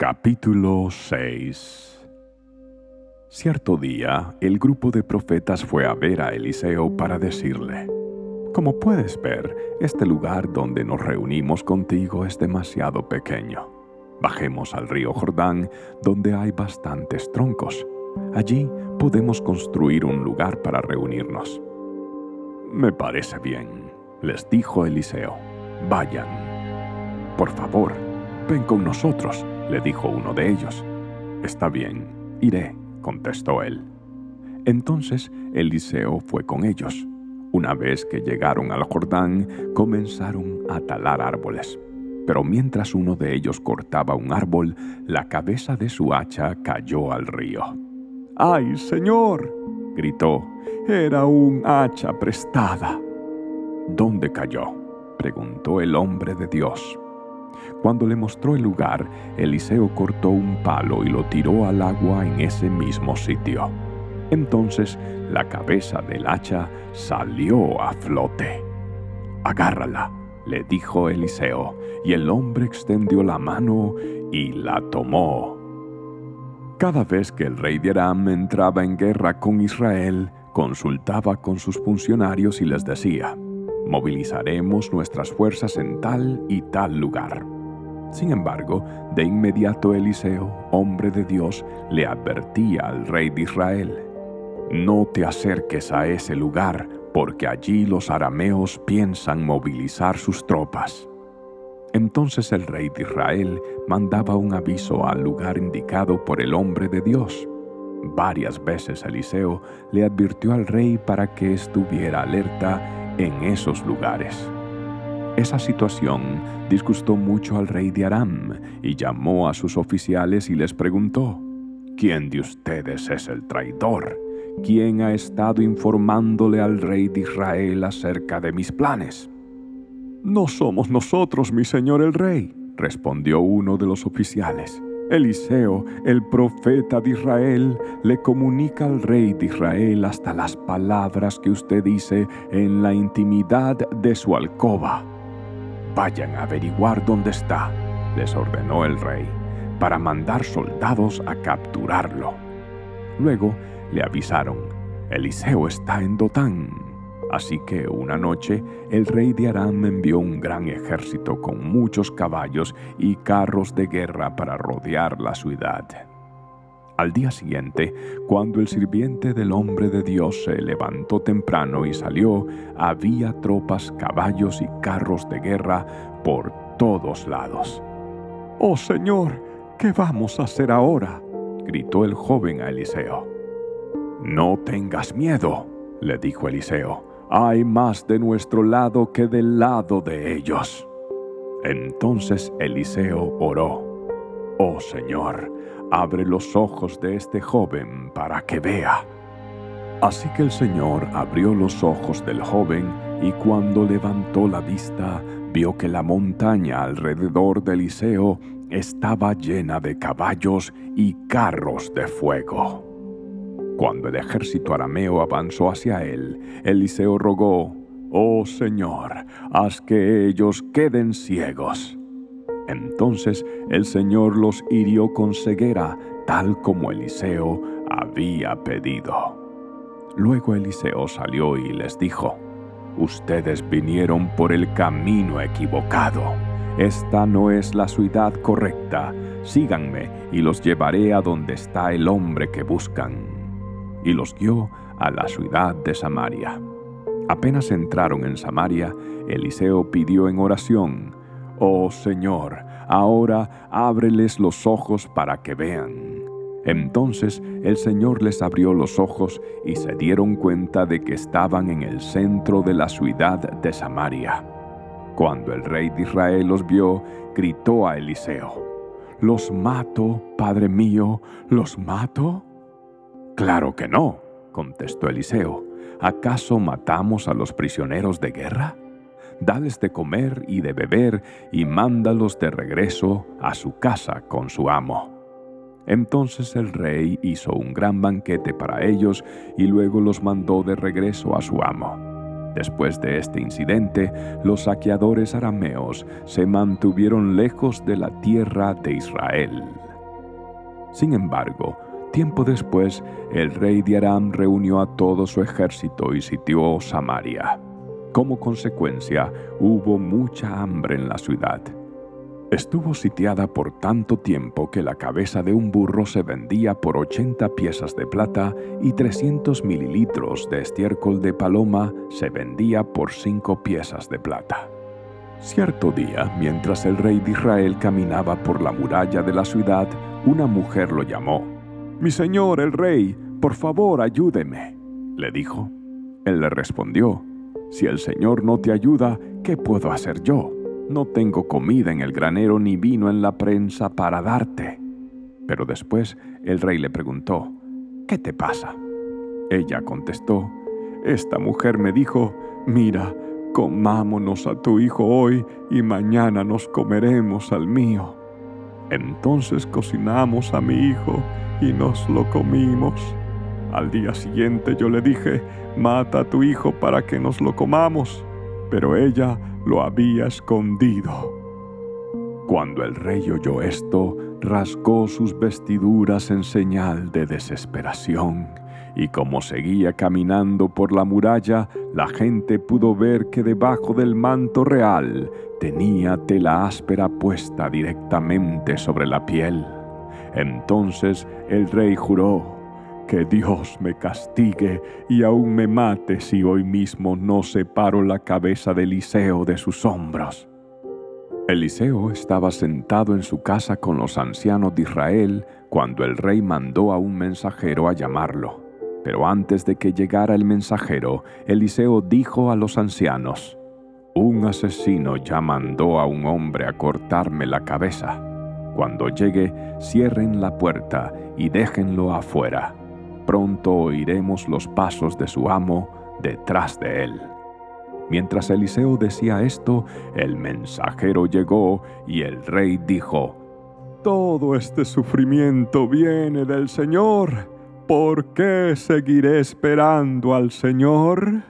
Capítulo 6 Cierto día, el grupo de profetas fue a ver a Eliseo para decirle, Como puedes ver, este lugar donde nos reunimos contigo es demasiado pequeño. Bajemos al río Jordán, donde hay bastantes troncos. Allí podemos construir un lugar para reunirnos. Me parece bien, les dijo Eliseo. Vayan. Por favor, ven con nosotros le dijo uno de ellos. Está bien, iré, contestó él. Entonces Eliseo fue con ellos. Una vez que llegaron al Jordán, comenzaron a talar árboles. Pero mientras uno de ellos cortaba un árbol, la cabeza de su hacha cayó al río. ¡Ay, señor! gritó. Era un hacha prestada. ¿Dónde cayó? preguntó el hombre de Dios. Cuando le mostró el lugar, Eliseo cortó un palo y lo tiró al agua en ese mismo sitio. Entonces la cabeza del hacha salió a flote. Agárrala, le dijo Eliseo, y el hombre extendió la mano y la tomó. Cada vez que el rey de Aram entraba en guerra con Israel, consultaba con sus funcionarios y les decía, movilizaremos nuestras fuerzas en tal y tal lugar. Sin embargo, de inmediato Eliseo, hombre de Dios, le advertía al rey de Israel, No te acerques a ese lugar, porque allí los arameos piensan movilizar sus tropas. Entonces el rey de Israel mandaba un aviso al lugar indicado por el hombre de Dios. Varias veces Eliseo le advirtió al rey para que estuviera alerta en esos lugares. Esa situación disgustó mucho al rey de Aram y llamó a sus oficiales y les preguntó, ¿quién de ustedes es el traidor? ¿Quién ha estado informándole al rey de Israel acerca de mis planes? No somos nosotros, mi señor el rey, respondió uno de los oficiales. Eliseo, el profeta de Israel, le comunica al rey de Israel hasta las palabras que usted dice en la intimidad de su alcoba. Vayan a averiguar dónde está, les ordenó el rey, para mandar soldados a capturarlo. Luego le avisaron, Eliseo está en Dotán. Así que una noche el rey de Aram envió un gran ejército con muchos caballos y carros de guerra para rodear la ciudad. Al día siguiente, cuando el sirviente del hombre de Dios se levantó temprano y salió, había tropas, caballos y carros de guerra por todos lados. ¡Oh Señor! ¿Qué vamos a hacer ahora? gritó el joven a Eliseo. No tengas miedo, le dijo Eliseo. Hay más de nuestro lado que del lado de ellos. Entonces Eliseo oró. Oh Señor, abre los ojos de este joven para que vea. Así que el Señor abrió los ojos del joven y cuando levantó la vista vio que la montaña alrededor de Eliseo estaba llena de caballos y carros de fuego. Cuando el ejército arameo avanzó hacia él, Eliseo rogó, Oh Señor, haz que ellos queden ciegos. Entonces el Señor los hirió con ceguera, tal como Eliseo había pedido. Luego Eliseo salió y les dijo, Ustedes vinieron por el camino equivocado. Esta no es la ciudad correcta. Síganme y los llevaré a donde está el hombre que buscan. Y los guió a la ciudad de Samaria. Apenas entraron en Samaria, Eliseo pidió en oración, Oh Señor, ahora ábreles los ojos para que vean. Entonces el Señor les abrió los ojos y se dieron cuenta de que estaban en el centro de la ciudad de Samaria. Cuando el rey de Israel los vio, gritó a Eliseo, ¿Los mato, Padre mío? ¿Los mato? Claro que no, contestó Eliseo. ¿Acaso matamos a los prisioneros de guerra? dales de comer y de beber y mándalos de regreso a su casa con su amo. Entonces el rey hizo un gran banquete para ellos y luego los mandó de regreso a su amo. Después de este incidente, los saqueadores arameos se mantuvieron lejos de la tierra de Israel. Sin embargo, tiempo después, el rey de Aram reunió a todo su ejército y sitió Samaria. Como consecuencia, hubo mucha hambre en la ciudad. Estuvo sitiada por tanto tiempo que la cabeza de un burro se vendía por 80 piezas de plata y 300 mililitros de estiércol de paloma se vendía por 5 piezas de plata. Cierto día, mientras el rey de Israel caminaba por la muralla de la ciudad, una mujer lo llamó. Mi señor el rey, por favor ayúdeme, le dijo. Él le respondió, Si el Señor no te ayuda, ¿qué puedo hacer yo? No tengo comida en el granero ni vino en la prensa para darte. Pero después el rey le preguntó, ¿qué te pasa? Ella contestó, esta mujer me dijo, mira, comámonos a tu hijo hoy y mañana nos comeremos al mío. Entonces cocinamos a mi hijo y nos lo comimos. Al día siguiente yo le dije, mata a tu hijo para que nos lo comamos. Pero ella lo había escondido. Cuando el rey oyó esto, rasgó sus vestiduras en señal de desesperación, y como seguía caminando por la muralla, la gente pudo ver que debajo del manto real tenía tela áspera puesta directamente sobre la piel. Entonces el rey juró, que Dios me castigue y aún me mate si hoy mismo no separo la cabeza de Eliseo de sus hombros. Eliseo estaba sentado en su casa con los ancianos de Israel cuando el rey mandó a un mensajero a llamarlo. Pero antes de que llegara el mensajero, Eliseo dijo a los ancianos, Un asesino ya mandó a un hombre a cortarme la cabeza. Cuando llegue, cierren la puerta y déjenlo afuera pronto oiremos los pasos de su amo detrás de él. Mientras Eliseo decía esto, el mensajero llegó y el rey dijo, Todo este sufrimiento viene del Señor. ¿Por qué seguiré esperando al Señor?